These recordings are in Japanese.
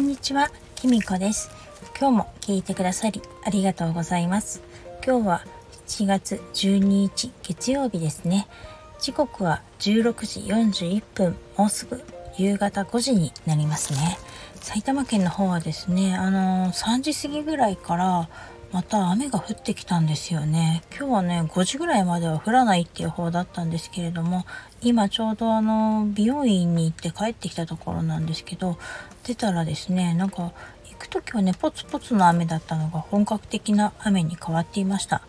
んにちは、きみこです。今日も聞いてくださりありがとうございます。今日は7月12日月曜日ですね。時刻は16時41分、もうすぐ夕方5時になりますね。埼玉県の方はですね、あのー、3時過ぎぐらいからまた雨が降ってきたんですよね。今日はね、5時ぐらいまでは降らないっていう方だったんですけれども、今ちょうどあの、美容院に行って帰ってきたところなんですけど、出たらですね、なんか行く時はね、ポツポツの雨だったのが本格的な雨に変わっていました。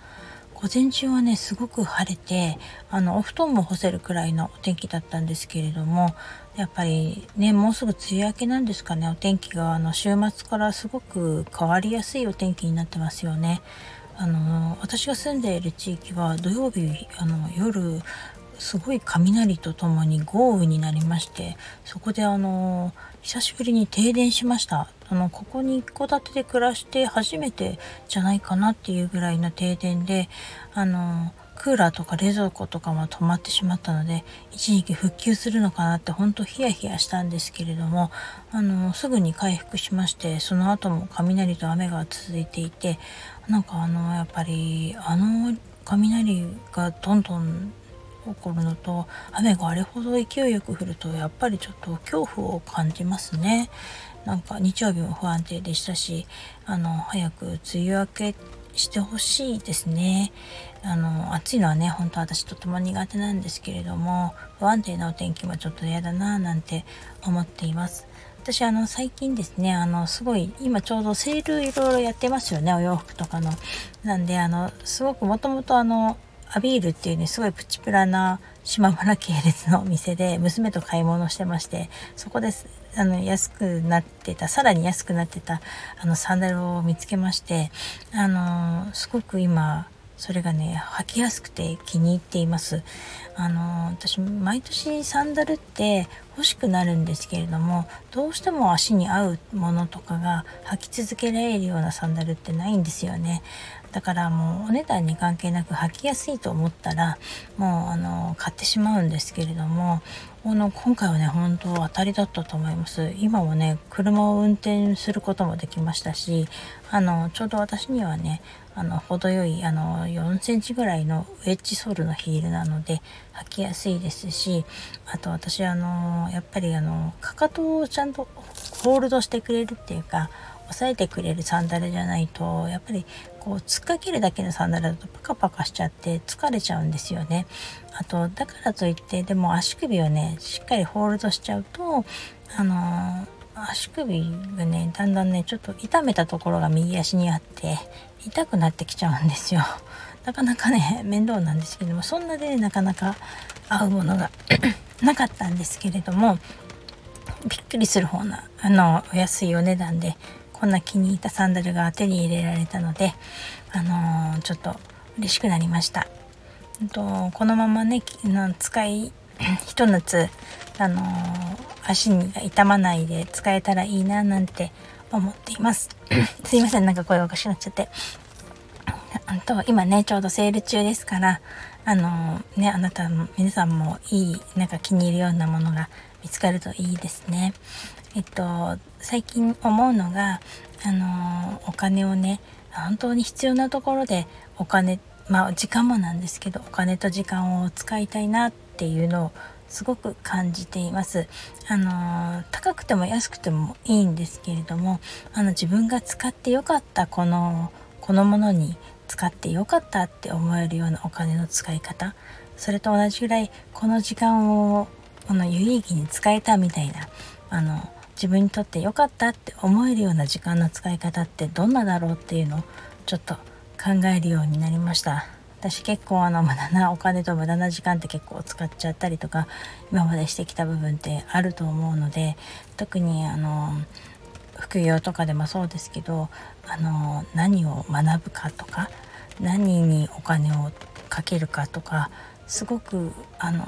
午前中はねすごく晴れてあのお布団も干せるくらいのお天気だったんですけれどもやっぱりねもうすぐ梅雨明けなんですかねお天気があの週末からすごく変わりやすいお天気になってますよね。あの私が住んでいる地域は土曜日あの夜すごい雷とともに豪雨になりましてそこであの久しぶりに停電しましたあのここに一戸建てで暮らして初めてじゃないかなっていうぐらいの停電であのクーラーとか冷蔵庫とかも止まってしまったので一時期復旧するのかなってほんとヒヤヒヤしたんですけれどもあのすぐに回復しましてその後も雷と雨が続いていてなんかあのやっぱりあの雷がどんどん起こるのと雨があれほど勢いよく降るとやっぱりちょっと恐怖を感じますね。なんか日曜日も不安定でしたしあの早く梅雨明けしてほしいですね。あの暑いのはね本当私とても苦手なんですけれども不安定なお天気もちょっと嫌だななんて思っています。私あの最近ですねあのすごい今ちょうどセールいろいろやってますよねお洋服とかの。なんであのすごくもともとあのアビールっていうねすごいプチプラな島村系列のお店で 娘と買い物してましてそこですあの安くなってたさらに安くなってたあのサンダルを見つけましてあのすごく今それがね履きやすくて気に入っています。あの私毎年サンダルって欲しくなるんですけれどもどうしても足に合うものとかが履き続けられるようなサンダルってないんですよね。だからもうお値段に関係なく履きやすいと思ったらもうあの買ってしまうんですけれどもあの今回はね本当当たりだったと思います。今もね車を運転することもできましたしあのちょうど私にはねあの程よいあの4センチぐらいのウェッジソールのヒールなので履きやすいですしあと私あのやっぱりあのかかとをちゃんとホールドしてくれるっていうか押さえてくれるサンダルじゃないとやっぱりこう突っかけるだけのサンダルだとパカパカしちゃって疲れちゃうんですよね。あとだからといってでも足首をねしっかりホールドしちゃうとあの、足首がねだんだんねちょっと痛めたところが右足にあって痛くなってきちゃうんですよ。なかなかね 面倒なんですけどもそんなでなかなか合うものが なかったんですけれどもびっくりする方なあのお安いお値段でこんな気に入ったサンダルが手に入れられたので、あのー、ちょっと嬉しくなりました。とこのままね使いひと夏、あのー、足に痛まないで使えたらいいななんて思っています。すいませんなんか声おかしくなっちゃって。あと今ねちょうどセール中ですからあの、ねあなたも皆さんもいいなんか気に入るようなものが見つかるといいですね。えっと最近思うのがあのお金をね本当に必要なところでお金まあ時間もなんですけどお金と時間を使いたいなっていうのをすごく感じています。あの高くても安くてもいいんですけれどもあの自分が使ってよかったこのこのものに使ってよかったって思えるようなお金の使い方それと同じぐらいこの時間をこの有意義に使えたみたいなあの自分にとって良かったって思えるような時間の使い方ってどんなだろうっていうのをちょっと考えるようになりました。私結構あの無駄なお金と無駄な時間って結構使っちゃったりとか今までしてきた部分ってあると思うので特にあの副業とかでもそうですけどあの何を学ぶかとか何にお金をかけるかとかすごくあの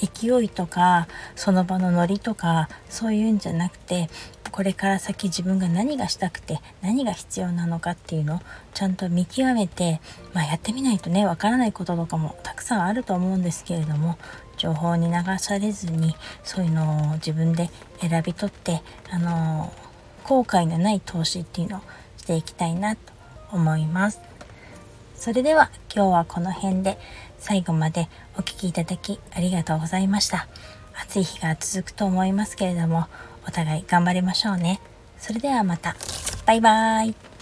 勢いとかその場のノリとかそういうんじゃなくてこれから先自分が何がしたくて何が必要なのかっていうのをちゃんと見極めて、まあ、やってみないとねわからないこととかもたくさんあると思うんですけれども情報に流されずにそういうのを自分で選び取ってあの後悔のない投資っていうのをしていきたいなと思います。それでは今日はこの辺で最後までお聴きいただきありがとうございました。暑い日が続くと思いますけれども、お互い頑張りましょうね。それではまた。バイバーイ。